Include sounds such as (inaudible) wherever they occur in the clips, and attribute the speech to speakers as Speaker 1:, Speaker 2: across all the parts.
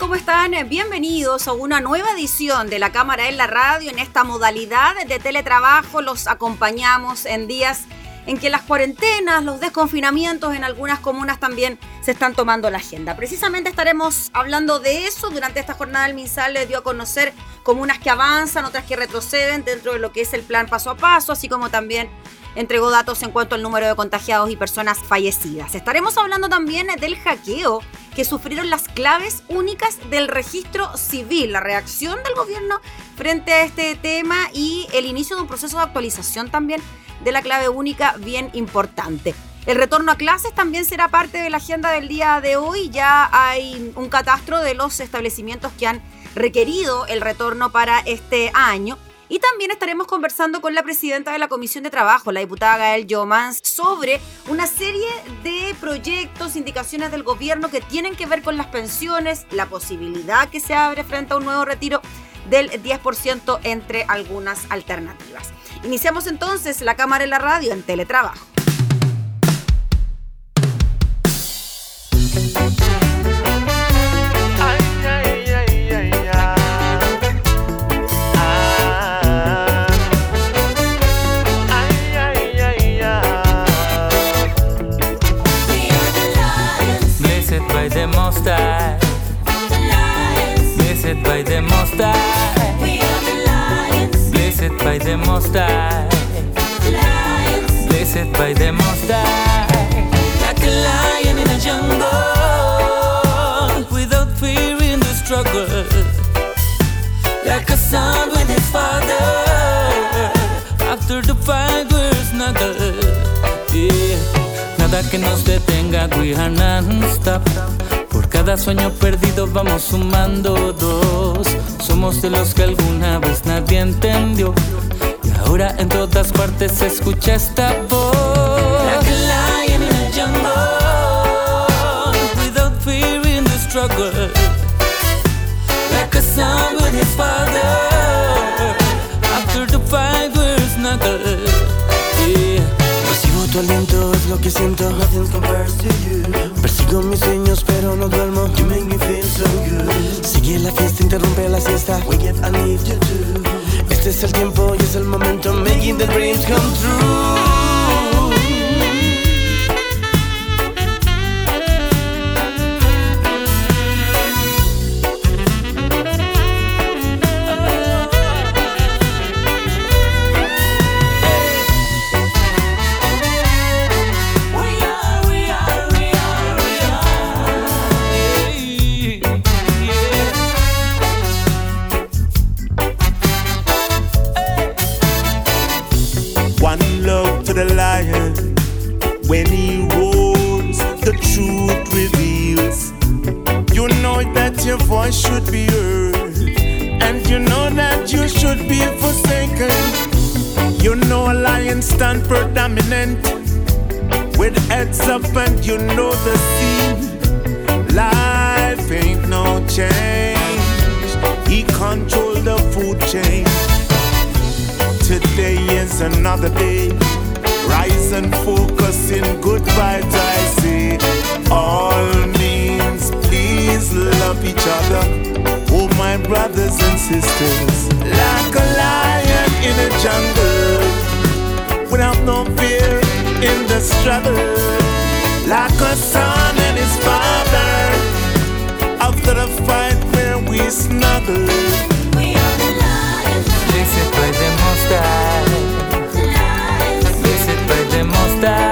Speaker 1: ¿Cómo están? Bienvenidos a una nueva edición de la Cámara en la Radio. En esta modalidad de teletrabajo los acompañamos en días en que las cuarentenas, los desconfinamientos en algunas comunas también se están tomando la agenda. Precisamente estaremos hablando de eso. Durante esta jornada el MinSal le dio a conocer comunas que avanzan, otras que retroceden dentro de lo que es el plan paso a paso, así como también entregó datos en cuanto al número de contagiados y personas fallecidas. Estaremos hablando también del hackeo que sufrieron las claves únicas del registro civil, la reacción del gobierno frente a este tema y el inicio de un proceso de actualización también de la clave única bien importante. El retorno a clases también será parte de la agenda del día de hoy. Ya hay un catastro de los establecimientos que han requerido el retorno para este año. Y también estaremos conversando con la presidenta de la Comisión de Trabajo, la diputada Gael Yomans, sobre una serie de proyectos, indicaciones del gobierno que tienen que ver con las pensiones, la posibilidad que se abre frente a un nuevo retiro del 10% entre algunas alternativas. Iniciamos entonces la cámara en la radio en teletrabajo.
Speaker 2: The Most High. Blessed by the Most High. Like a lion in a jungle, without fear in the struggle. Like a son with his father. After the fight, we're snuggled. Yeah. Nada que nos detenga, we are non-stop. cada sueño perdido vamos sumando dos. Somos de los que alguna vez nadie entendió. Ahora en todas partes se escucha esta voz. Like a lion in a jungle, without fear in the struggle. Like a son with his father, after the fight we're snuggled. Yeah. Recibo tu aliento, es lo que siento. Nothing compares to you. Persigo mis sueños, pero no duermo. You make me feel so good. Sigue la fiesta, interrumpe la siesta. Wake up, I need you too. Este es el tiempo y es el momento. Making the dreams come true.
Speaker 3: the son and his father. After the fight, where we snuggle, the.
Speaker 2: Blessed by the Most High.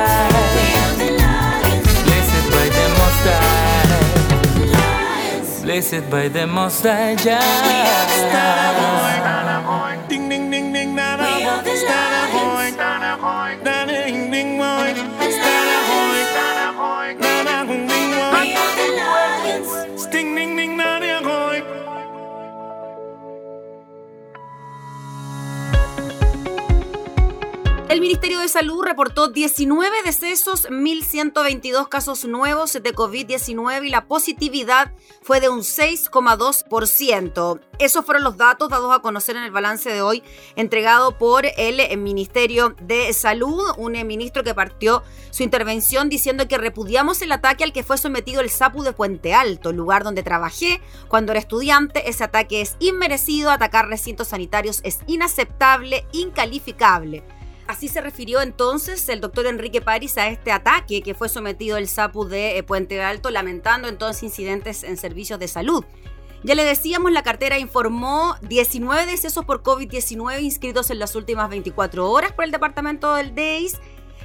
Speaker 2: Blessed by the Most High. Blessed by the Most High. The Ding ding ding ding, na na. We are the lions.
Speaker 1: Ministerio de Salud reportó 19 decesos, 1.122 casos nuevos de COVID-19 y la positividad fue de un 6,2%. Esos fueron los datos dados a conocer en el balance de hoy entregado por el Ministerio de Salud, un ministro que partió su intervención diciendo que repudiamos el ataque al que fue sometido el SAPU de Puente Alto, lugar donde trabajé cuando era estudiante. Ese ataque es inmerecido, atacar recintos sanitarios es inaceptable, incalificable. Así se refirió entonces el doctor Enrique París a este ataque que fue sometido el SAPU de eh, Puente Alto, lamentando entonces incidentes en servicios de salud. Ya le decíamos, la cartera informó 19 decesos por COVID-19 inscritos en las últimas 24 horas por el departamento del DEIS,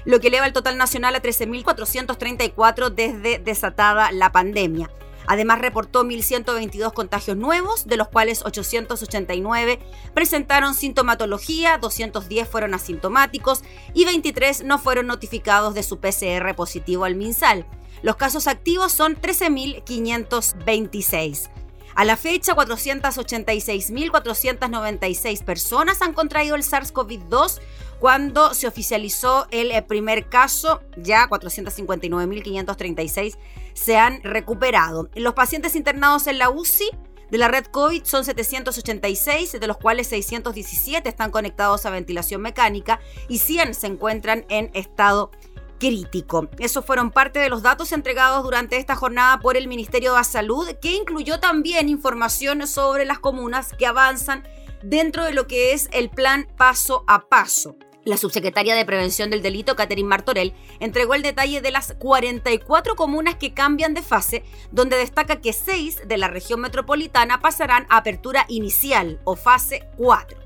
Speaker 1: lo que eleva el total nacional a 13.434 desde desatada la pandemia. Además, reportó 1.122 contagios nuevos, de los cuales 889 presentaron sintomatología, 210 fueron asintomáticos y 23 no fueron notificados de su PCR positivo al MinSal. Los casos activos son 13.526. A la fecha, 486.496 personas han contraído el SARS-CoV-2 cuando se oficializó el primer caso, ya 459.536 se han recuperado. Los pacientes internados en la UCI de la red COVID son 786, de los cuales 617 están conectados a ventilación mecánica y 100 se encuentran en estado crítico. Esos fueron parte de los datos entregados durante esta jornada por el Ministerio de Salud, que incluyó también información sobre las comunas que avanzan dentro de lo que es el plan paso a paso. La subsecretaria de Prevención del Delito, Catherine Martorell, entregó el detalle de las 44 comunas que cambian de fase, donde destaca que 6 de la región metropolitana pasarán a apertura inicial o fase 4.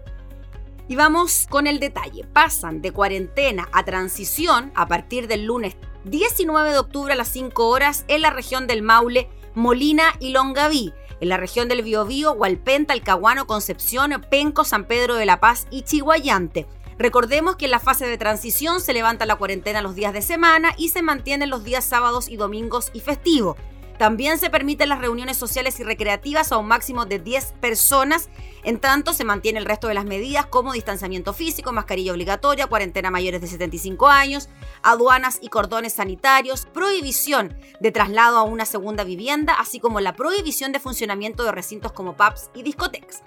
Speaker 1: Y vamos con el detalle. Pasan de cuarentena a transición a partir del lunes 19 de octubre a las 5 horas en la región del Maule, Molina y Longaví. En la región del Biobío, Hualpén, Talcahuano, Concepción, Penco, San Pedro de la Paz y Chihuayante. Recordemos que en la fase de transición se levanta la cuarentena los días de semana y se mantienen los días sábados y domingos y festivos. También se permiten las reuniones sociales y recreativas a un máximo de 10 personas. En tanto, se mantiene el resto de las medidas como distanciamiento físico, mascarilla obligatoria, cuarentena mayores de 75 años, aduanas y cordones sanitarios, prohibición de traslado a una segunda vivienda, así como la prohibición de funcionamiento de recintos como pubs y discotecas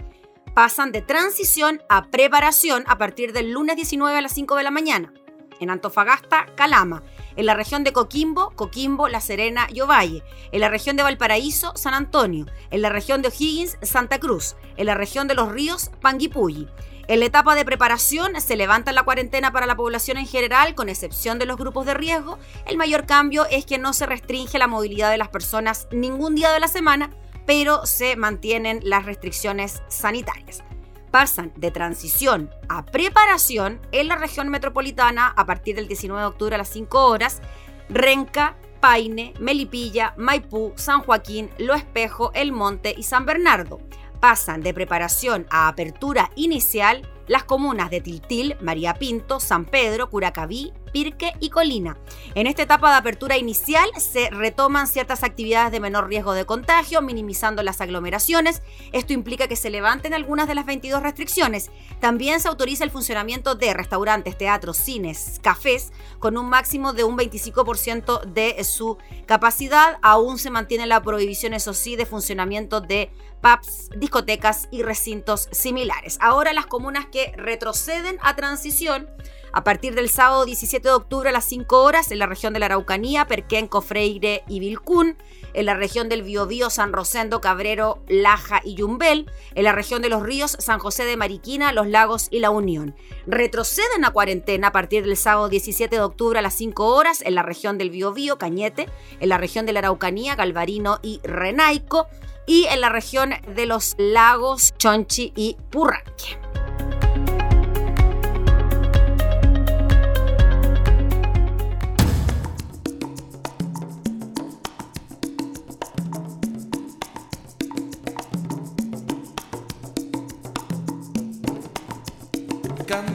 Speaker 1: pasan de transición a preparación a partir del lunes 19 a las 5 de la mañana. En Antofagasta, Calama. En la región de Coquimbo, Coquimbo, La Serena y Ovalle. En la región de Valparaíso, San Antonio. En la región de O'Higgins, Santa Cruz. En la región de Los Ríos, Panguipulli. En la etapa de preparación se levanta la cuarentena para la población en general, con excepción de los grupos de riesgo. El mayor cambio es que no se restringe la movilidad de las personas ningún día de la semana, pero se mantienen las restricciones sanitarias. Pasan de transición a preparación en la región metropolitana a partir del 19 de octubre a las 5 horas, Renca, Paine, Melipilla, Maipú, San Joaquín, Lo Espejo, El Monte y San Bernardo. Pasan de preparación a apertura inicial las comunas de Tiltil, María Pinto, San Pedro, Curacaví, Pirque y Colina. En esta etapa de apertura inicial se retoman ciertas actividades de menor riesgo de contagio, minimizando las aglomeraciones. Esto implica que se levanten algunas de las 22 restricciones. También se autoriza el funcionamiento de restaurantes, teatros, cines, cafés, con un máximo de un 25% de su capacidad. Aún se mantiene la prohibición, eso sí, de funcionamiento de pubs, discotecas y recintos similares. Ahora las comunas que retroceden a transición a partir del sábado 17 de octubre a las 5 horas en la región de la Araucanía, Perquenco, Freire y Vilcún, en la región del Biobío, San Rosendo, Cabrero, Laja y Yumbel, en la región de los ríos, San José de Mariquina, Los Lagos y La Unión. Retroceden a cuarentena a partir del sábado 17 de octubre a las 5 horas en la región del Biobío, Cañete, en la región de la Araucanía, Galvarino y Renaico, y en la región de los lagos Chonchi y Purranque.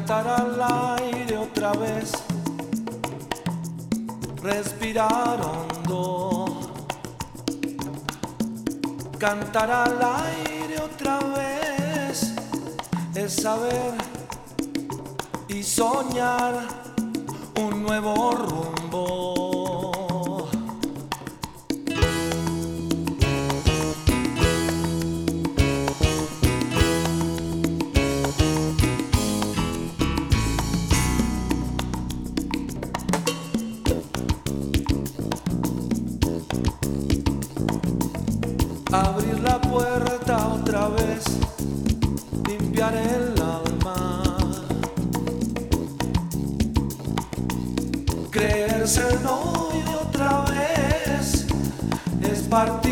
Speaker 4: Cantar al aire otra vez, respirar hondo, cantar al aire otra vez, es saber y soñar un nuevo rumbo. Abrir la puerta otra vez, limpiar el alma. Creerse el novio otra vez es partir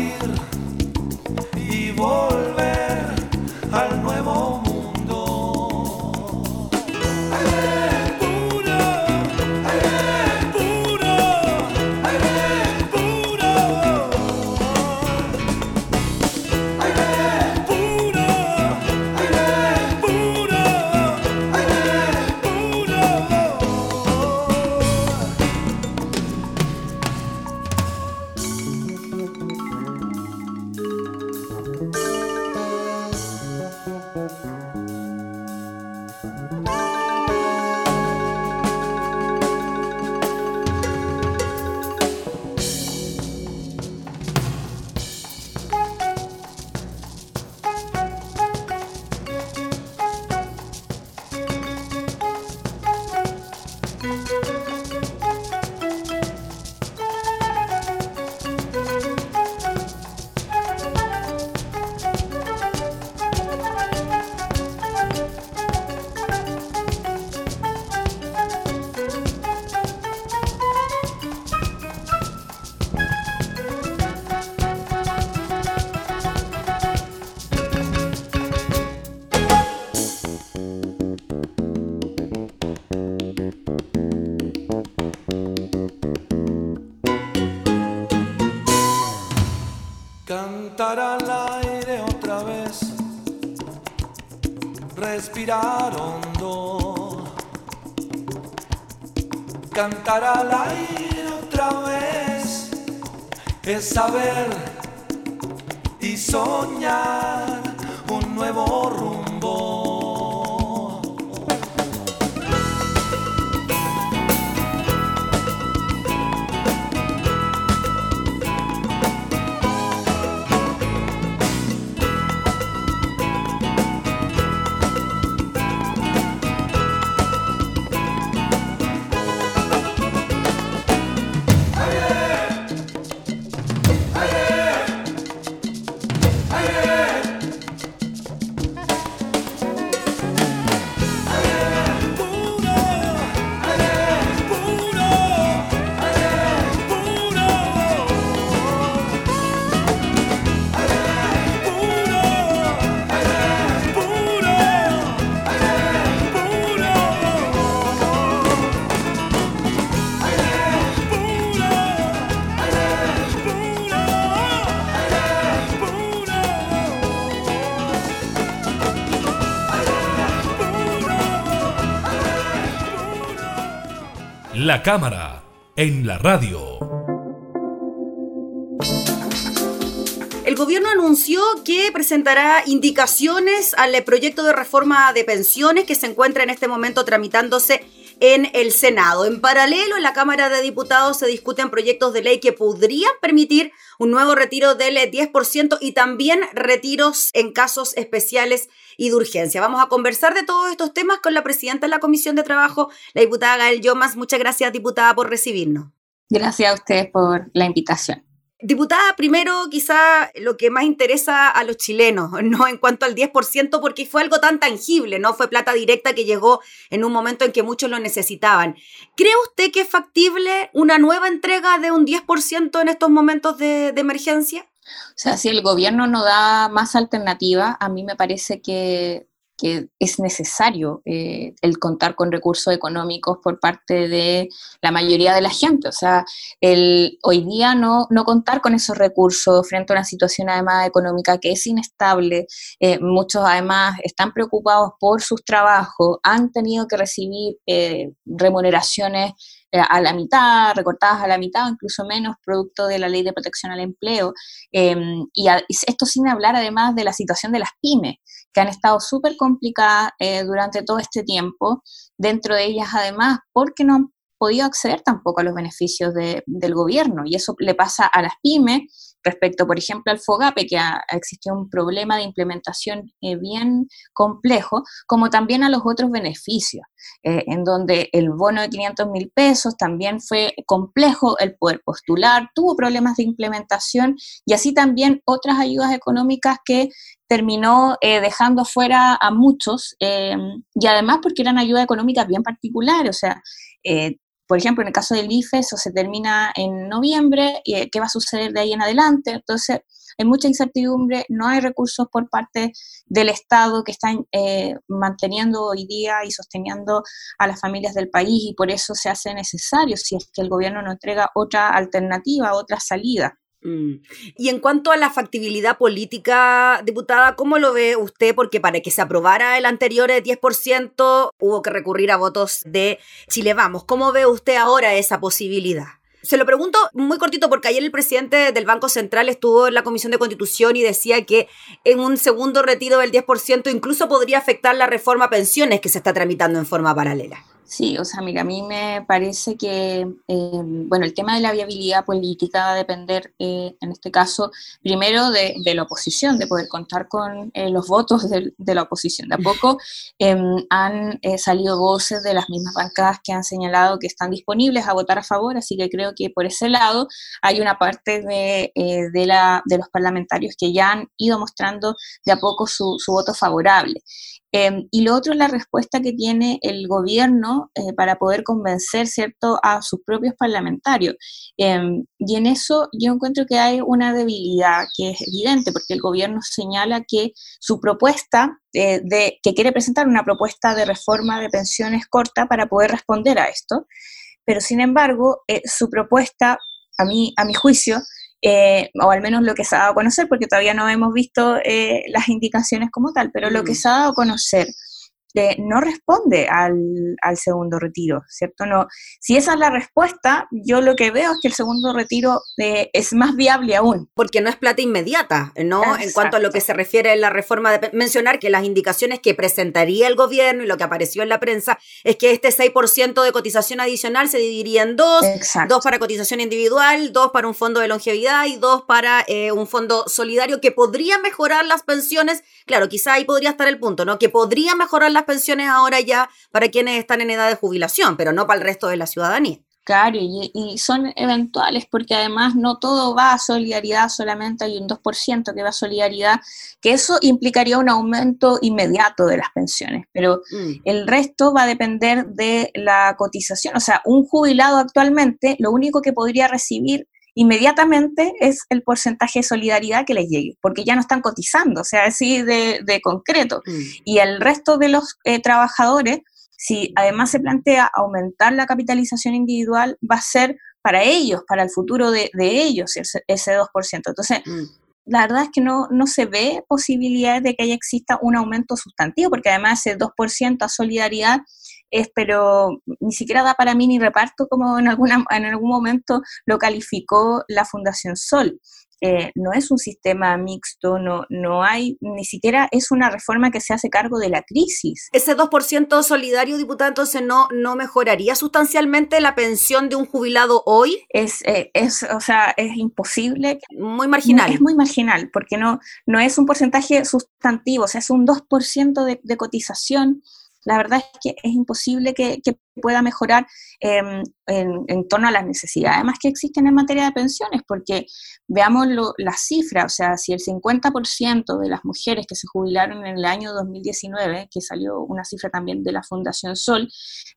Speaker 4: saber y soñar
Speaker 5: La cámara en la radio.
Speaker 1: El gobierno anunció que presentará indicaciones al proyecto de reforma de pensiones que se encuentra en este momento tramitándose en el Senado. En paralelo, en la Cámara de Diputados se discuten proyectos de ley que podrían permitir un nuevo retiro del 10% y también retiros en casos especiales y de urgencia. Vamos a conversar de todos estos temas con la presidenta de la Comisión de Trabajo, la diputada Gael Yomas. Muchas gracias, diputada, por recibirnos.
Speaker 6: Gracias a ustedes por la invitación.
Speaker 1: Diputada, primero quizá lo que más interesa a los chilenos, (laughs) no en cuanto al 10%, porque fue algo tan tangible, ¿no? Fue plata directa que llegó en un momento en que muchos lo necesitaban. ¿Cree usted que es factible una nueva entrega de un 10% en estos momentos de, de emergencia?
Speaker 6: O sea, si el gobierno no da más alternativa, a mí me parece que, que es necesario eh, el contar con recursos económicos por parte de la mayoría de la gente. O sea, el, hoy día no, no contar con esos recursos frente a una situación además económica que es inestable, eh, muchos además están preocupados por sus trabajos, han tenido que recibir eh, remuneraciones a la mitad, recortadas a la mitad o incluso menos, producto de la ley de protección al empleo. Eh, y, esto sin hablar además de la situación de las pymes, que han estado súper complicadas eh, durante todo este tiempo, dentro de ellas además porque no han podido acceder tampoco a los beneficios del gobierno. Y eso le pasa a las pymes, Respecto, por ejemplo, al FOGAPE, que ha, existido un problema de implementación eh, bien complejo, como también a los otros beneficios, eh, en donde el bono de 500 mil pesos también fue complejo el poder postular, tuvo problemas de implementación y así también otras ayudas económicas que terminó eh, dejando fuera a muchos y además porque eran ayudas económicas bien particulares, o sea, por ejemplo, en el caso del IFE, eso se termina en noviembre, y eh, ¿qué va a suceder de ahí en adelante? Entonces, hay mucha incertidumbre, no hay recursos por parte del Estado que están eh, manteniendo hoy día y sosteniendo a las familias del país y por eso se hace necesario, si es que el gobierno no entrega otra alternativa, otra salida.
Speaker 1: Mm. Y en cuanto a la factibilidad política, diputada, ¿cómo lo ve usted? Porque para que se aprobara el anterior 10% hubo que recurrir a votos de Chile Vamos. ¿Cómo ve usted ahora esa posibilidad? Se lo pregunto muy cortito porque ayer el presidente del Banco Central estuvo en la Comisión de Constitución y decía que en un segundo retiro del 10% incluso podría afectar la reforma a pensiones que se está tramitando en forma paralela.
Speaker 6: Sí, o sea, mira, a mí me parece que, eh, bueno, el tema de la viabilidad política va a depender, eh, en este caso, primero de, la oposición, de poder contar con eh, los votos de, la oposición. De a poco (laughs) em, han salido voces de las mismas bancadas que han señalado que están disponibles a votar a favor, así que creo que por ese lado hay una parte de, la, de los parlamentarios que ya han ido mostrando de a poco su, su voto favorable. Em, y lo otro es la respuesta que tiene el gobierno eh, para poder convencer, ¿cierto?, a sus propios parlamentarios. Em, y en eso yo encuentro que hay una debilidad que es evidente, porque el gobierno señala que su propuesta, eh, de, que quiere presentar una propuesta de reforma de pensiones corta para poder responder a esto, pero sin embargo, eh, su propuesta, a mí, a mi juicio, eh, o al menos lo que se ha dado a conocer, porque todavía no hemos visto eh, las indicaciones como tal, pero lo que mm. se ha dado a conocer no responde al, segundo retiro, ¿cierto? No, si esa es la respuesta, yo lo que veo es que el segundo retiro eh, es más viable aún.
Speaker 1: Porque no es plata inmediata, ¿no? En cuanto a lo que se refiere a la reforma de mencionar que las indicaciones que presentaría el gobierno y lo que apareció en la prensa es que este 6% de cotización adicional se dividiría en dos, dos para cotización individual, dos para un fondo de longevidad y dos para eh, un fondo solidario que podría mejorar las pensiones. Claro, quizá ahí podría estar el punto, ¿no? Que podría mejorar las pensiones ahora ya para quienes están en edad de jubilación, pero no para el resto de la ciudadanía.
Speaker 6: Claro, y, son eventuales porque además no todo va a solidaridad, solamente hay un 2% que va a solidaridad, que eso implicaría un aumento inmediato de las pensiones, pero mm. el resto va a depender de la cotización. O sea, un jubilado actualmente lo único que podría recibir inmediatamente es el porcentaje de solidaridad que les llegue, porque ya no están cotizando, o sea, así de, concreto. Mm. Y el resto de los eh, trabajadores, si además se plantea aumentar la capitalización individual, va a ser para ellos, para el futuro de, ellos, ese, 2%. Entonces, mm. la verdad es que no, no se ve posibilidades de que haya exista un aumento sustantivo, porque además ese 2% a solidaridad es, pero ni siquiera da para mí ni reparto como en, alguna, en algún momento lo calificó la Fundación Sol. Eh, no es un sistema mixto, no, no hay, ni siquiera es una reforma que se hace cargo de la crisis.
Speaker 1: Ese 2% solidario, diputado, entonces no, no mejoraría sustancialmente la pensión de un jubilado hoy?
Speaker 6: Es, eh, es o sea, es imposible.
Speaker 1: Muy marginal.
Speaker 6: Es muy marginal, porque no, no es un porcentaje sustantivo, o sea, es un 2% de, de cotización la verdad es que es imposible que, pueda mejorar em, en, torno a las necesidades además que existen en materia de pensiones, porque veamos las cifras, o sea, si el 50% de las mujeres que se jubilaron en el año 2019, que salió una cifra también de la Fundación Sol,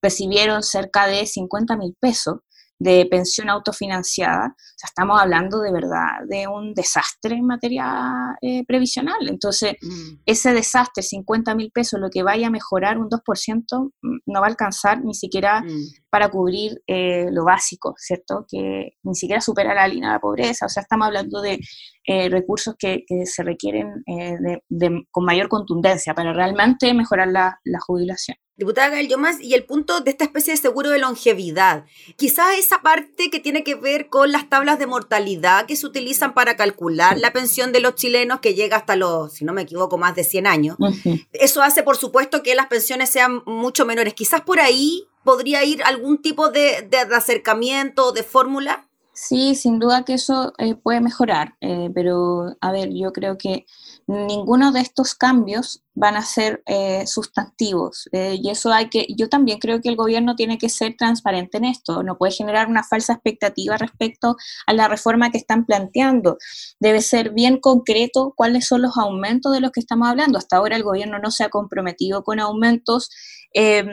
Speaker 6: recibieron cerca de 50 mil pesos, de pensión autofinanciada, o sea, estamos hablando de verdad de un desastre en materia eh, previsional. Entonces, mm. ese desastre, 50 mil pesos, lo que vaya a mejorar un 2%, mm, no va a alcanzar ni siquiera mm. para cubrir eh, lo básico, ¿cierto? Que ni siquiera supera la línea de pobreza. O sea, estamos hablando de eh, recursos que, se requieren con mayor contundencia para realmente mejorar la jubilación.
Speaker 1: Diputada Gael Yomas, y el punto de esta especie de seguro de longevidad. Quizás esa parte que tiene que ver con las tablas de mortalidad que se utilizan para calcular la pensión de los chilenos, que llega hasta los, si no me equivoco, más de 100 años. Eso hace, por supuesto, que las pensiones sean mucho menores. Quizás por ahí podría ir algún tipo de, de, acercamiento, de fórmula?
Speaker 6: Sí, sin duda que eso eh, puede mejorar, eh, pero a ver, yo creo que ninguno de estos cambios van a ser eh, sustantivos. Eh, y eso hay que, yo también creo que el gobierno tiene que ser transparente en esto, no puede generar una falsa expectativa respecto a la reforma que están planteando. Debe ser bien concreto cuáles son los aumentos de los que estamos hablando. Hasta ahora el gobierno no se ha comprometido con aumentos eh,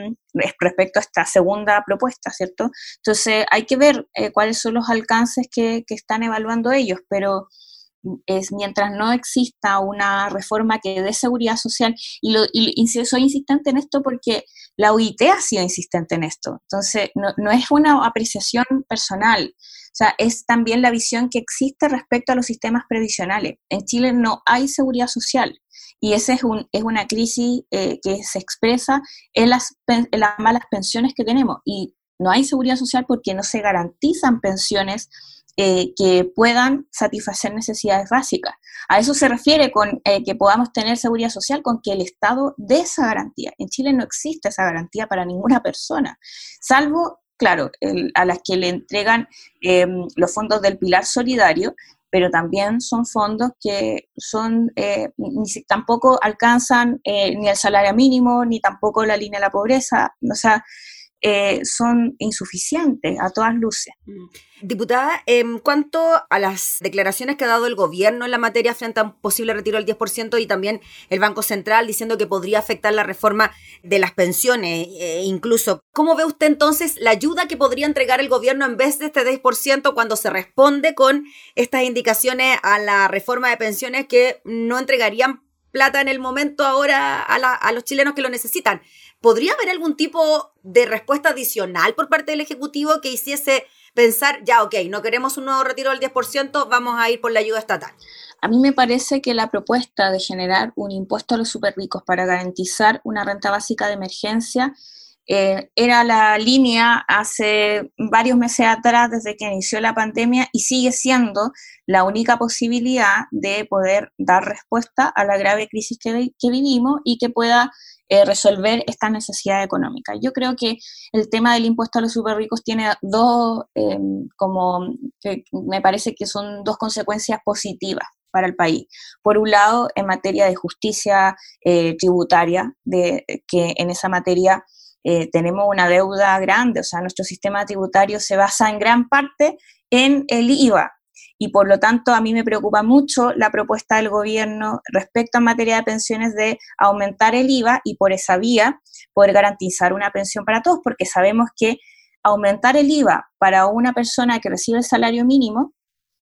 Speaker 6: respecto a esta segunda propuesta, ¿cierto? Entonces hay que ver cuáles son los alcances que, que están evaluando ellos, pero es mientras no exista una reforma que dé seguridad social, y, lo, y, soy insistente en esto porque la OIT ha sido insistente en esto, entonces no, no, es una apreciación personal, o sea, es también la visión que existe respecto a los sistemas previsionales. En Chile no hay seguridad social. Y esa es, un, es una crisis eh, que se expresa en las, en las malas pensiones que tenemos. Y no hay seguridad social porque no se garantizan pensiones eh, que puedan satisfacer necesidades básicas. A eso se refiere con eh, que podamos tener seguridad social, con que el Estado dé esa garantía. En Chile no existe esa garantía para ninguna persona, salvo, claro, a las que le entregan em, los fondos del pilar solidario, pero también son fondos que son eh, ni, tampoco alcanzan ni el salario mínimo, ni tampoco la línea de la pobreza. O sea, eh, son insuficientes a todas luces. Mm.
Speaker 1: Diputada, en cuanto a las declaraciones que ha dado el gobierno en la materia frente a un posible retiro del 10% y también el Banco Central diciendo que podría afectar la reforma de las pensiones, eh, incluso, ¿cómo ve usted entonces la ayuda que podría entregar el gobierno en vez de este 10% cuando se responde con estas indicaciones a la reforma de pensiones que no entregarían plata en el momento ahora a, a los chilenos que lo necesitan? ¿Podría haber algún tipo de respuesta adicional por parte del Ejecutivo que hiciese pensar, ya, ok, no queremos un nuevo retiro del 10%, vamos a ir por la ayuda estatal?
Speaker 6: A mí me parece que la propuesta de generar un impuesto a los superricos para garantizar una renta básica de emergencia eh, era la línea hace varios meses atrás, desde que inició la pandemia, y sigue siendo la única posibilidad de poder dar respuesta a la grave crisis que, que vivimos y que pueda eh, resolver esta necesidad económica. Yo creo que el tema del impuesto a los super ricos tiene dos, eh, como que me parece que son dos consecuencias positivas para el país. Por un lado, en materia de justicia eh, tributaria, de, que en esa materia tenemos una deuda grande, o sea, nuestro sistema tributario se basa en gran parte en el IVA, y por lo tanto a mí me preocupa mucho la propuesta del gobierno respecto a materia de pensiones de aumentar el IVA y por esa vía poder garantizar una pensión para todos, porque sabemos que aumentar el IVA para una persona que recibe el salario mínimo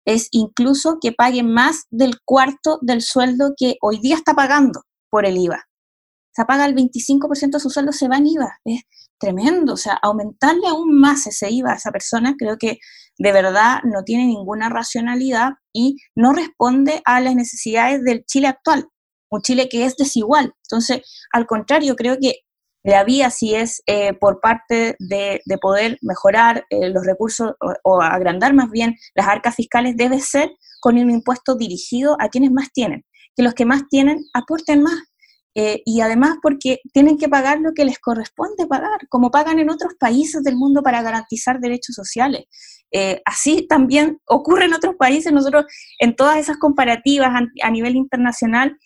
Speaker 6: es incluso que pague más del cuarto del sueldo que hoy día está pagando por el IVA. O sea, paga el 25% de su sueldo, se va en IVA. Es tremendo. O sea, aumentarle aún más ese IVA a esa persona, creo que de verdad no tiene ninguna racionalidad y no responde a las necesidades del Chile actual, un Chile que es desigual. Entonces, al contrario, creo que la vía si es eh, por parte de, poder mejorar eh, los recursos o, agrandar más bien las arcas fiscales debe ser con un impuesto dirigido a quienes más tienen, que los que más tienen aporten más eh, y además porque tienen que pagar lo que les corresponde pagar, como pagan en otros países del mundo para garantizar derechos sociales. Eh, así también ocurre en otros países. Nosotros en todas esas comparativas a, nivel internacional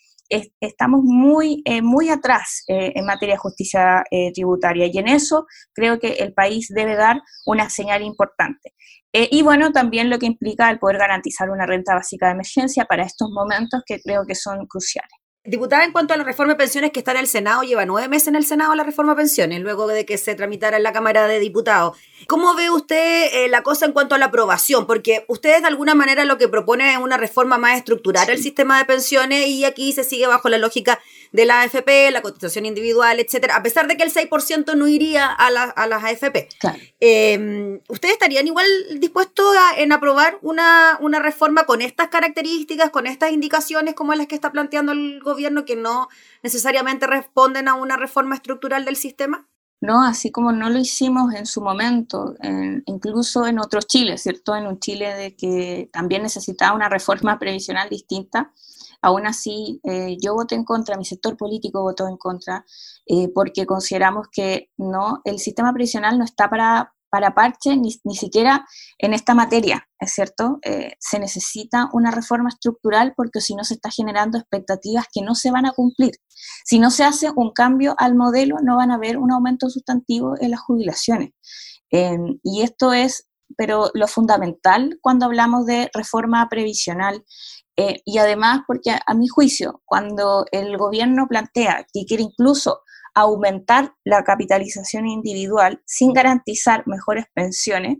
Speaker 6: estamos muy, eh, muy atrás en materia de justicia tributaria y en eso creo que el país debe dar una señal importante. y bueno, también lo que implica el poder garantizar una renta básica de emergencia para estos momentos que creo que son cruciales.
Speaker 1: Diputada, en cuanto a la reforma de pensiones que está en el Senado, lleva nueve meses en el Senado la reforma de pensiones, luego de que se tramitara en la Cámara de Diputados. ¿Cómo ve usted eh, la cosa en cuanto a la aprobación? Porque ustedes de alguna manera lo que proponen es una reforma más estructural del sistema de pensiones y aquí se sigue bajo la lógica de la AFP, la cotización individual, etcétera, a pesar de que el 6% no iría a, a las AFP. Em, ¿Ustedes estarían igual dispuestos a, en aprobar una, una reforma con estas características, con estas indicaciones como las que está planteando el gobierno, que no necesariamente responden a una reforma estructural del sistema?
Speaker 6: ¿no? Así como no lo hicimos en su momento, incluso en otros Chile, ¿cierto? En un Chile de que también necesitaba una reforma previsional distinta. Aún así, eh, yo voté en contra, mi sector político votó en contra, eh, porque consideramos que no, el sistema previsional no está para para parche ni, siquiera en esta materia, ¿es cierto? Eh, se necesita una reforma estructural porque si no se está generando expectativas que no se van a cumplir. Si no se hace un cambio al modelo, no van a haber un aumento sustantivo en las jubilaciones. Em, y esto es, pero lo fundamental cuando hablamos de reforma previsional eh, y además porque a, mi juicio, cuando el gobierno plantea que quiere incluso aumentar la capitalización individual sin garantizar mejores pensiones,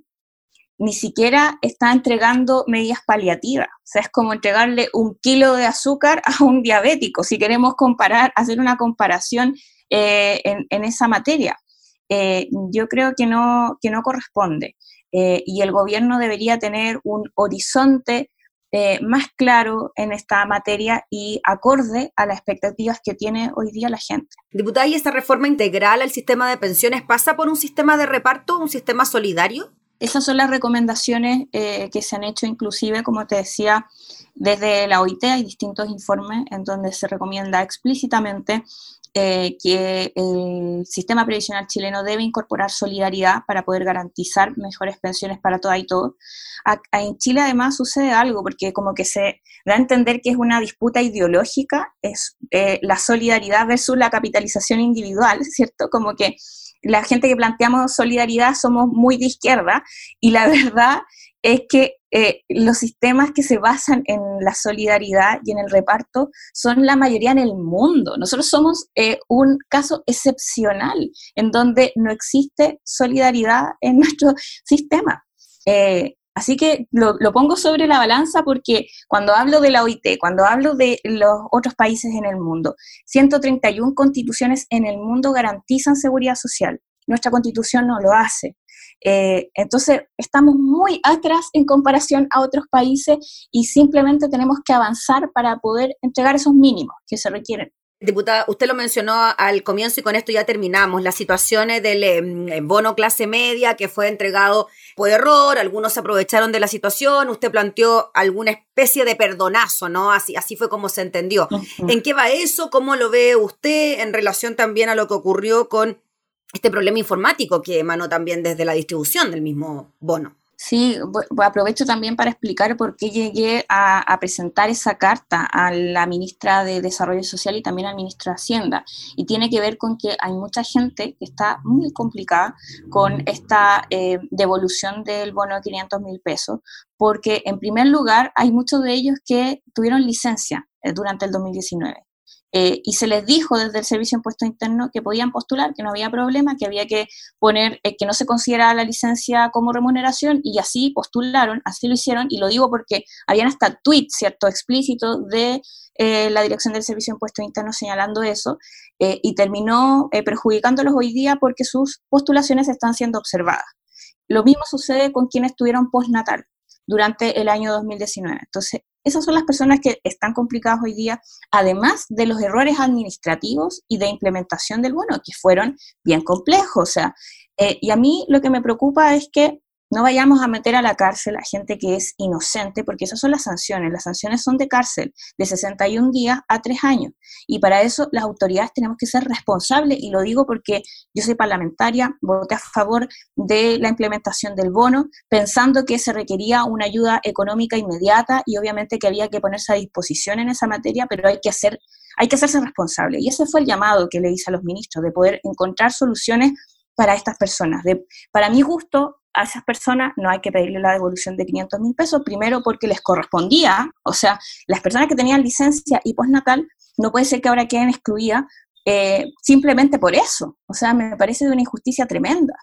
Speaker 6: ni siquiera está entregando medidas paliativas. O sea, es como entregarle un kilo de azúcar a un diabético, si queremos comparar, hacer una comparación eh, en, esa materia. Eh, yo creo que no, que no corresponde. Y el gobierno debería tener un horizonte eh, más claro en esta materia y acorde a las expectativas que tiene hoy día la gente.
Speaker 1: Diputada, ¿y esta reforma integral al sistema de pensiones pasa por un sistema de reparto, un sistema solidario?
Speaker 6: Esas son las recomendaciones eh, que se han hecho inclusive, como te decía, desde la OIT hay distintos informes en donde se recomienda explícitamente eh, que el sistema previsional chileno debe incorporar solidaridad para poder garantizar mejores pensiones para todas y todos. En Chile además sucede algo, porque como que se da a entender que es una disputa ideológica, es eh, la solidaridad versus la capitalización individual, ¿cierto? Como que la gente que planteamos solidaridad somos muy de izquierda y la (laughs) verdad es que eh, los sistemas que se basan en la solidaridad y en el reparto son la mayoría en el mundo. Nosotros somos eh, un caso excepcional en donde no existe solidaridad en (laughs) nuestro sistema. Eh, así que lo, lo, pongo sobre la balanza porque cuando hablo de la OIT, cuando hablo de los otros países en el mundo, 131 constituciones en el mundo garantizan seguridad social. Nuestra constitución no lo hace. Eh, entonces, estamos muy atrás en comparación a otros países y simplemente tenemos que avanzar para poder entregar esos mínimos que se requieren.
Speaker 1: Diputada, usted lo mencionó al comienzo y con esto ya terminamos. Las situaciones del em, bono clase media que fue entregado por error, algunos se aprovecharon de la situación, usted planteó alguna especie de perdonazo, ¿no? Así, así fue como se entendió. ¿En qué va eso? ¿Cómo lo ve usted en relación también a lo que ocurrió con este problema informático que emanó también desde la distribución del mismo bono.
Speaker 6: Sí, aprovecho también para explicar por qué llegué a, presentar esa carta a la ministra de Desarrollo Social y también al ministro de Hacienda. Y tiene que ver con que hay mucha gente que está muy complicada con esta eh, devolución del bono de 500 mil pesos, porque en primer lugar hay muchos de ellos que tuvieron licencia eh, durante el 2019. Eh, y se les dijo desde el Servicio de Impuesto Interno que podían postular, que no había problema, que había que poner eh, que no se consideraba la licencia como remuneración y así postularon, así lo hicieron y lo digo porque habían hasta tweets, ¿cierto?, explícitos de eh, la dirección del Servicio de Impuesto Interno señalando eso y terminó perjudicándolos hoy día porque sus postulaciones están siendo observadas. Lo mismo sucede con quienes tuvieron postnatal durante el año 2019. Entonces, esas son las personas que están complicadas hoy día, además de los errores administrativos y de implementación del bono, que fueron bien complejos. O sea, eh, y a mí lo que me preocupa es que no vayamos a meter a la cárcel a gente que es inocente, porque esas son las sanciones. Las sanciones son de cárcel de 61 días a 3 años. Y para eso las autoridades tenemos que ser responsables, y lo digo porque yo soy parlamentaria, voté a favor de la implementación del bono, pensando que se requería una ayuda económica inmediata y obviamente que había que ponerse a disposición en esa materia, pero hay que hacer hay que hacerse responsable. Y ese fue el llamado que le hice a los ministros, de poder encontrar soluciones para estas personas. De, para mi gusto, a esas personas no hay que pedirle la devolución de 500 mil pesos, primero porque les correspondía, o sea, las personas que tenían licencia y postnatal, no puede ser que ahora queden excluidas eh, simplemente por eso. O sea, me parece de una injusticia tremenda.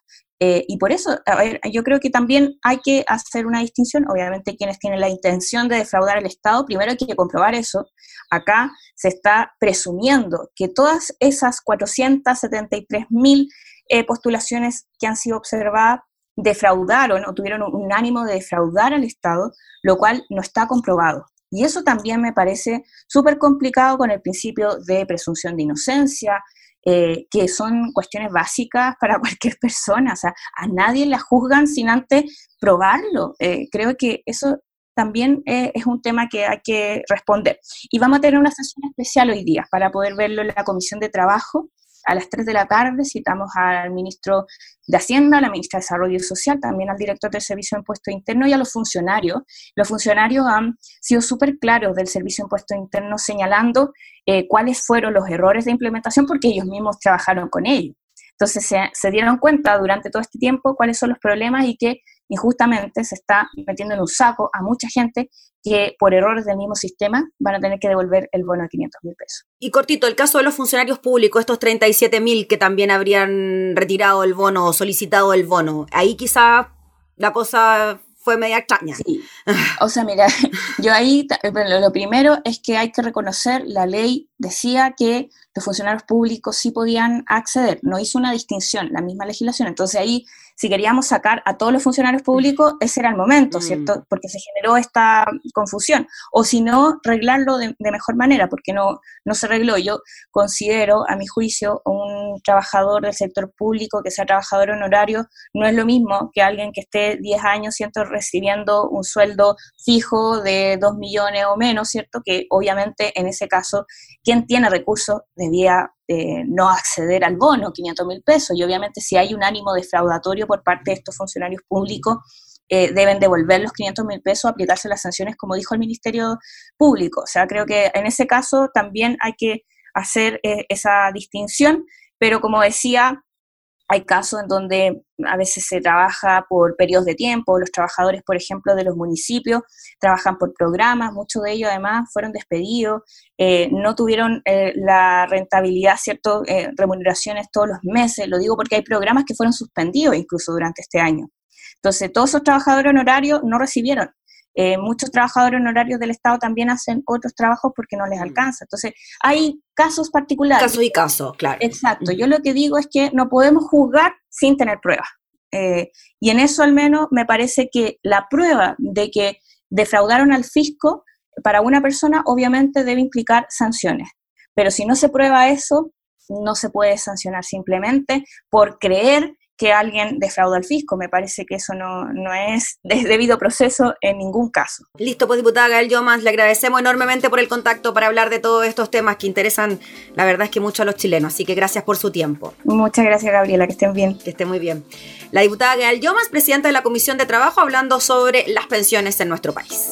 Speaker 6: Eh, y por eso, a ver, yo creo que también hay que hacer una distinción. Obviamente, quienes tienen la intención de defraudar al Estado, primero hay que comprobar eso. Acá se está presumiendo que todas esas 473 mil eh, postulaciones que han sido observadas defraudaron o tuvieron un ánimo de defraudar al Estado, lo cual no está comprobado. Y eso también me parece súper complicado con el principio de presunción de inocencia, eh, que son cuestiones básicas (laughs) para cualquier persona. O sea, a nadie la juzgan sin antes probarlo. Eh, creo que eso también eh, es un tema que hay que responder. Y vamos a tener una sesión especial hoy día para poder verlo en la Comisión de Trabajo. A las 3 de la tarde citamos al ministro de Hacienda, a la ministra de Desarrollo Social, también al director del Servicio de Impuesto Interno y a los funcionarios. Los funcionarios han sido súper claros del Servicio de Impuesto Interno señalando eh, cuáles fueron los errores de implementación porque ellos mismos trabajaron con ellos. Entonces se, se, dieron cuenta durante todo este tiempo cuáles son los problemas y que injustamente se está metiendo en un saco a mucha gente que por errores del mismo sistema van a tener que devolver el bono de 500 mil pesos.
Speaker 1: Y cortito, el caso de los funcionarios públicos, estos 37 mil que también habrían retirado el bono o solicitado el bono, ahí quizá la cosa fue media extraña.
Speaker 6: Sí. O sea, mira, (laughs) yo ahí, bueno, lo primero es que hay que reconocer, la ley decía que los funcionarios públicos sí podían acceder, no hizo una distinción, la misma legislación. Entonces ahí, si queríamos sacar a todos los funcionarios públicos, ese era el momento, mm. ¿cierto? Porque se generó esta confusión. O si no, arreglarlo de, mejor manera, porque no, no se arregló. Yo considero, a mi juicio, un trabajador del sector público que sea trabajador honorario no es lo mismo que alguien que esté 10 años, ¿cierto?, recibiendo un sueldo fijo de 2 millones o menos, ¿cierto? Que obviamente en ese caso, quien tiene recursos debía eh, no acceder al bono, 500 mil pesos. Y obviamente si hay un ánimo defraudatorio por parte de estos funcionarios públicos, eh, deben devolver los 500 mil pesos, aplicarse las sanciones, como dijo el Ministerio Público. O sea, creo que en ese caso también hay que hacer eh, esa distinción, pero como decía, hay casos en donde a veces se trabaja por periodos de tiempo, los trabajadores, por ejemplo, de los municipios trabajan por programas, muchos de ellos además fueron despedidos, eh, no tuvieron eh, la rentabilidad, ¿cierto? Eh, remuneraciones todos los meses, lo digo porque hay programas que fueron suspendidos incluso durante este año. Entonces, todos esos trabajadores honorarios no recibieron eh, muchos trabajadores honorarios del Estado también hacen otros trabajos porque no les mm. alcanza. Entonces, hay casos particulares.
Speaker 1: Casos y casos, claro.
Speaker 6: Exacto. Yo lo que digo es que no podemos juzgar sin tener pruebas. Eh, y en eso al menos me parece que la prueba de que defraudaron al fisco para una persona obviamente debe implicar sanciones. Pero si no se prueba eso, no se puede sancionar simplemente por creer que alguien defrauda al fisco. Me parece que eso no, no es (laughs) de debido proceso en ningún caso.
Speaker 1: Listo, pues diputada Gael Yomas, le agradecemos enormemente por el contacto para hablar de todos estos temas que interesan, la verdad es que mucho a los chilenos. Así que gracias por su tiempo.
Speaker 6: Muchas gracias, Gabriela, que estén bien.
Speaker 1: Que estén muy bien. La diputada Gael Yomas, presidenta de la Comisión de Trabajo, hablando sobre las pensiones en nuestro país.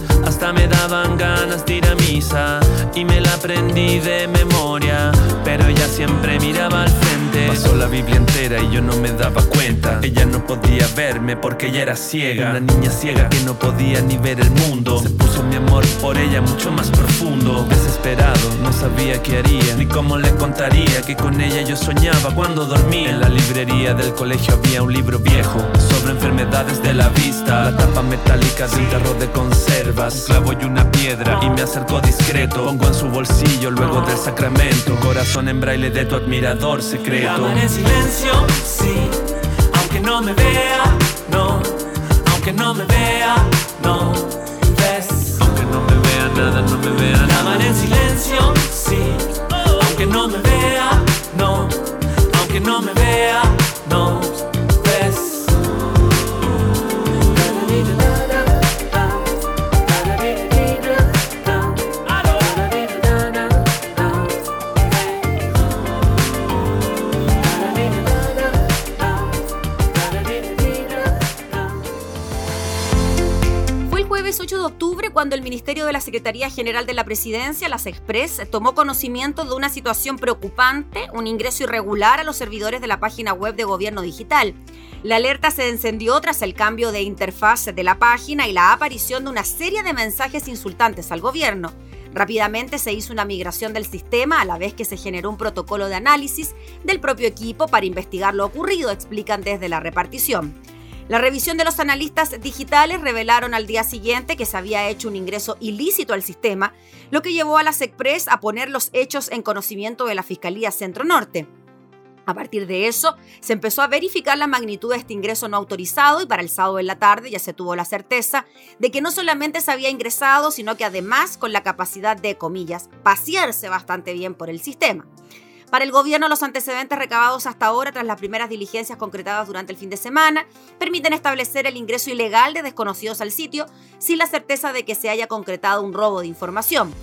Speaker 7: hasta me daban ganas de ir a misa y me la aprendí de memoria, pero ella siempre miraba al frente. Pasó la Biblia entera y yo no me daba cuenta. Ella no podía verme porque ella era ciega, una niña ciega que no podía ni ver el mundo. Se puso mi amor por ella mucho más profundo, desesperado, no sabía qué haría ni cómo le contaría que con ella yo soñaba cuando dormía. En la librería del colegio había un libro viejo sobre enfermedades de la vista, la tapa metálica de un tarro de conservas, un clavo y una piedra y me acercó discreto. Pongo en su bolsillo luego del sacramento, corazón en braille de tu admirador secreto.
Speaker 2: en silencio, sí, aunque no me vea, no, aunque no me vea, no, ves.
Speaker 7: Aunque no me vea nada, no me vea nada.
Speaker 2: En silencio, sí, aunque no me vea, no, aunque no me vea, no,
Speaker 1: de octubre cuando el Ministerio de la Secretaría General de la Presidencia, las Express, tomó conocimiento de una situación preocupante, un ingreso irregular a los servidores de la página web de Gobierno Digital. La alerta se encendió tras el cambio de interfaz de la página y la aparición de una serie de mensajes insultantes al gobierno. Rápidamente se hizo una migración del sistema a la vez que se generó un protocolo de análisis del propio equipo para investigar lo ocurrido, explican desde la repartición. La revisión de los analistas digitales revelaron al día siguiente que se había hecho un ingreso ilícito al sistema, lo que llevó a la SECPRES a poner los hechos en conocimiento de la Fiscalía Centro Norte. A partir de eso, se empezó a verificar la magnitud de este ingreso no autorizado y para el sábado en la tarde ya se tuvo la certeza de que no solamente se había ingresado, sino que además con la capacidad de, comillas, pasearse bastante bien por el sistema. Para el gobierno, los antecedentes recabados hasta ahora tras las primeras diligencias concretadas durante el fin de semana permiten establecer el ingreso ilegal de desconocidos al sitio sin la certeza de que se haya concretado un robo de información.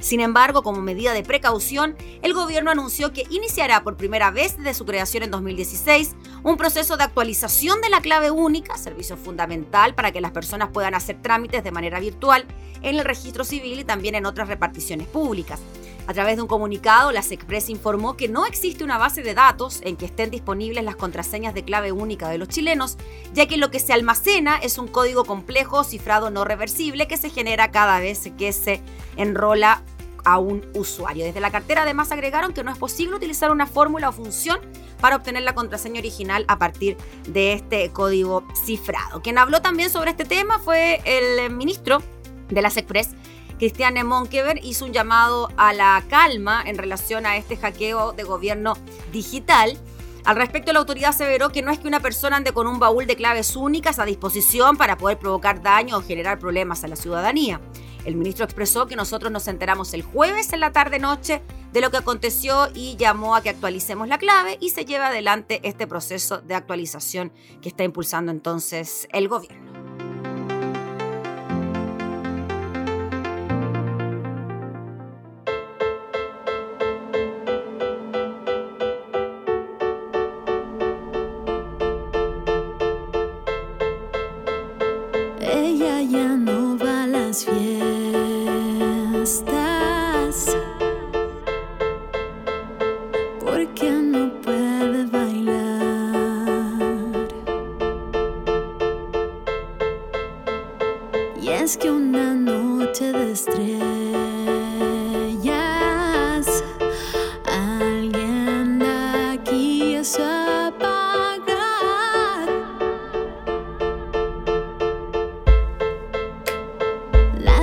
Speaker 1: Sin embargo, como medida de precaución, el gobierno anunció que iniciará por primera vez desde su creación en 2016 un proceso de actualización de la clave única, servicio fundamental para que las personas puedan hacer trámites de manera virtual en el registro civil y también en otras reparticiones públicas. A través de un comunicado, la SECPRES informó que no existe una base de datos en que estén disponibles las contraseñas de clave única de los chilenos, ya que lo que se almacena es un código complejo cifrado no reversible que se genera cada vez que se enrola a un usuario. Desde la cartera además agregaron que no es posible utilizar una fórmula o función para obtener la contraseña original a partir de este código cifrado. Quien habló también sobre este tema fue el ministro de las Express, Cristiane Monkever, hizo un llamado a la calma en relación a este hackeo de gobierno digital. Al respecto, la autoridad aseveró que no es que una persona ande con un baúl de claves únicas a disposición para poder provocar daño o generar problemas a la ciudadanía. El ministro expresó que nosotros nos enteramos el jueves en la tarde-noche de lo que aconteció y llamó a que actualicemos la clave y se lleve adelante este proceso de actualización que está impulsando entonces el gobierno.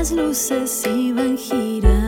Speaker 8: Las luces iban girando.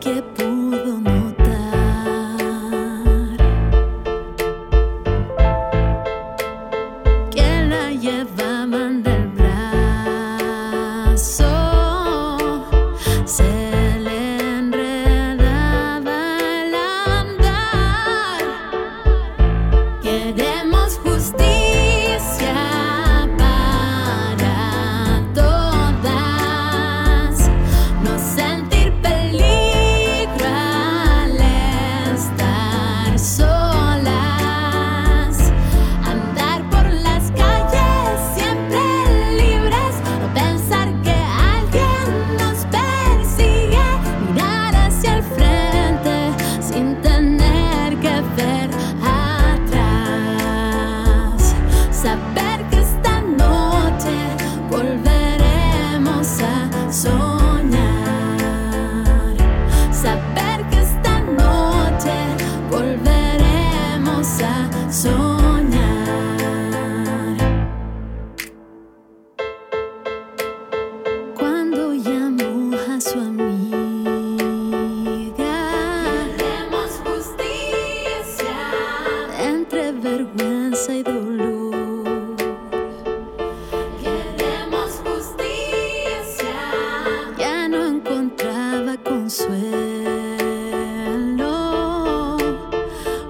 Speaker 8: que pudo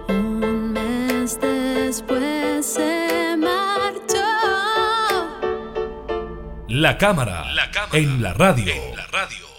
Speaker 8: Un mes después se marchó.
Speaker 5: La cámara, en la radio.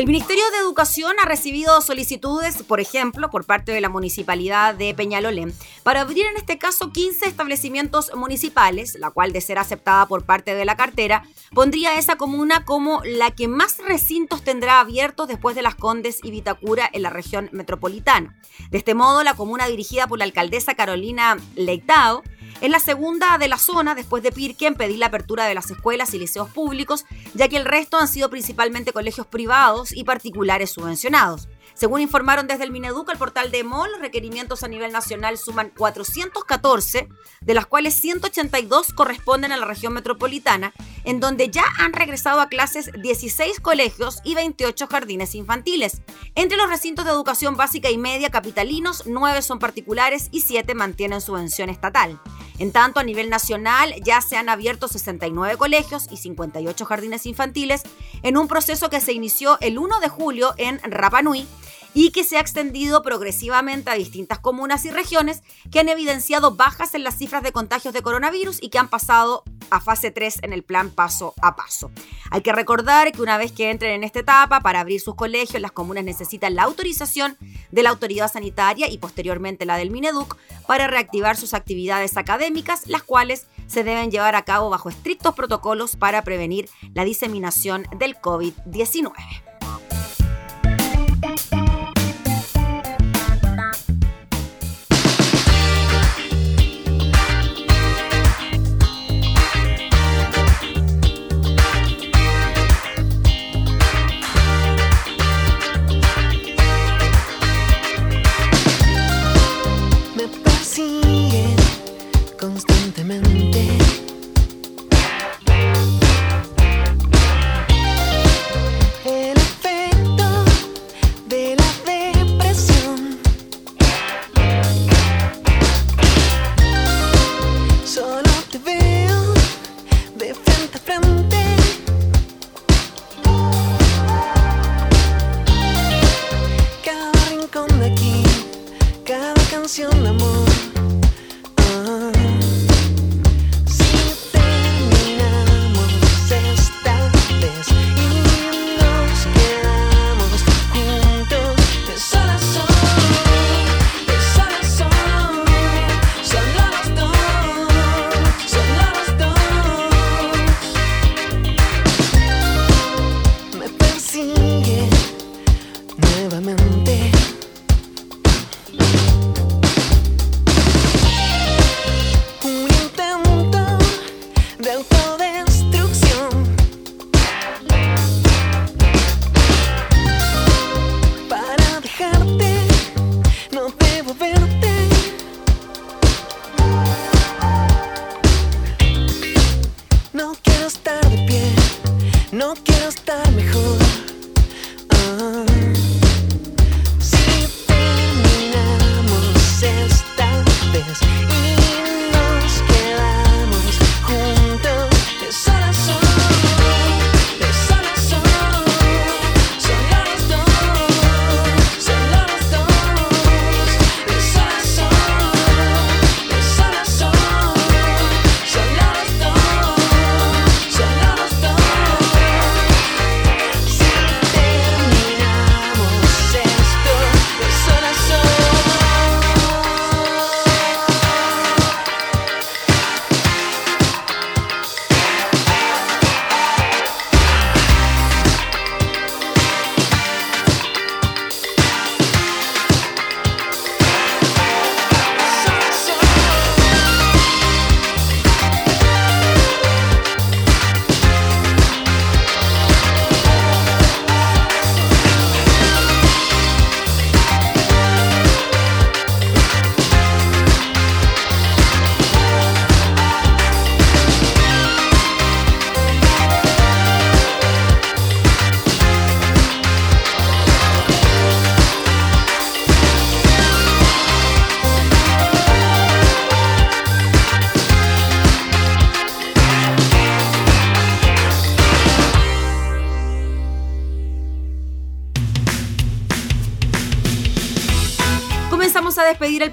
Speaker 1: El Ministerio de Educación ha recibido solicitudes, por ejemplo, por parte de la Municipalidad de Peñalolén, para abrir en este caso 15 establecimientos municipales, la cual de ser aceptada por parte de la cartera, pondría a esa comuna como la que más recintos tendrá abiertos después de Las Condes y Vitacura en la región metropolitana. De este modo, la comuna dirigida por la alcaldesa Carolina Leitao es la segunda de la zona después de Pirque en pedir la apertura de las escuelas y liceos públicos, ya que el resto han sido principalmente colegios privados y particulares subvencionados. Según informaron desde el Mineduc al portal de MOL, los requerimientos a nivel nacional suman 414, de las cuales 182 corresponden a la región metropolitana, en donde ya han regresado a clases 16 colegios y 28 jardines infantiles. Entre los recintos de educación básica y media capitalinos, 9 son particulares y 7 mantienen subvención estatal. En tanto, a nivel nacional ya se han abierto 69 colegios y 58 jardines infantiles en un proceso que se inició el 1 de julio en Rapa Nui y que se ha extendido progresivamente a distintas comunas y regiones que han evidenciado bajas en las cifras de contagios de coronavirus y que han pasado a fase 3 en el plan paso a paso. Hay que recordar que una vez que entren en esta etapa, para abrir sus colegios, las comunas necesitan la autorización de la autoridad sanitaria y posteriormente la del Mineduc para reactivar sus actividades académicas, las cuales se deben llevar a cabo bajo estrictos protocolos para prevenir la diseminación del COVID-19.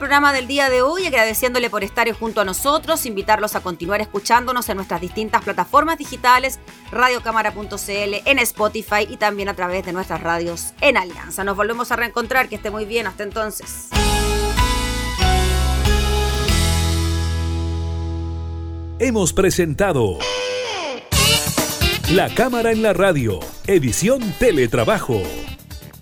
Speaker 1: Programa del día de hoy agradeciéndole por estar junto a nosotros, invitarlos a continuar escuchándonos en nuestras distintas plataformas digitales, radiocámara.cl, en Spotify y también a través de nuestras radios en Alianza. Nos volvemos a reencontrar, que esté muy bien, hasta entonces.
Speaker 5: Hemos presentado La Cámara en la Radio, edición Teletrabajo.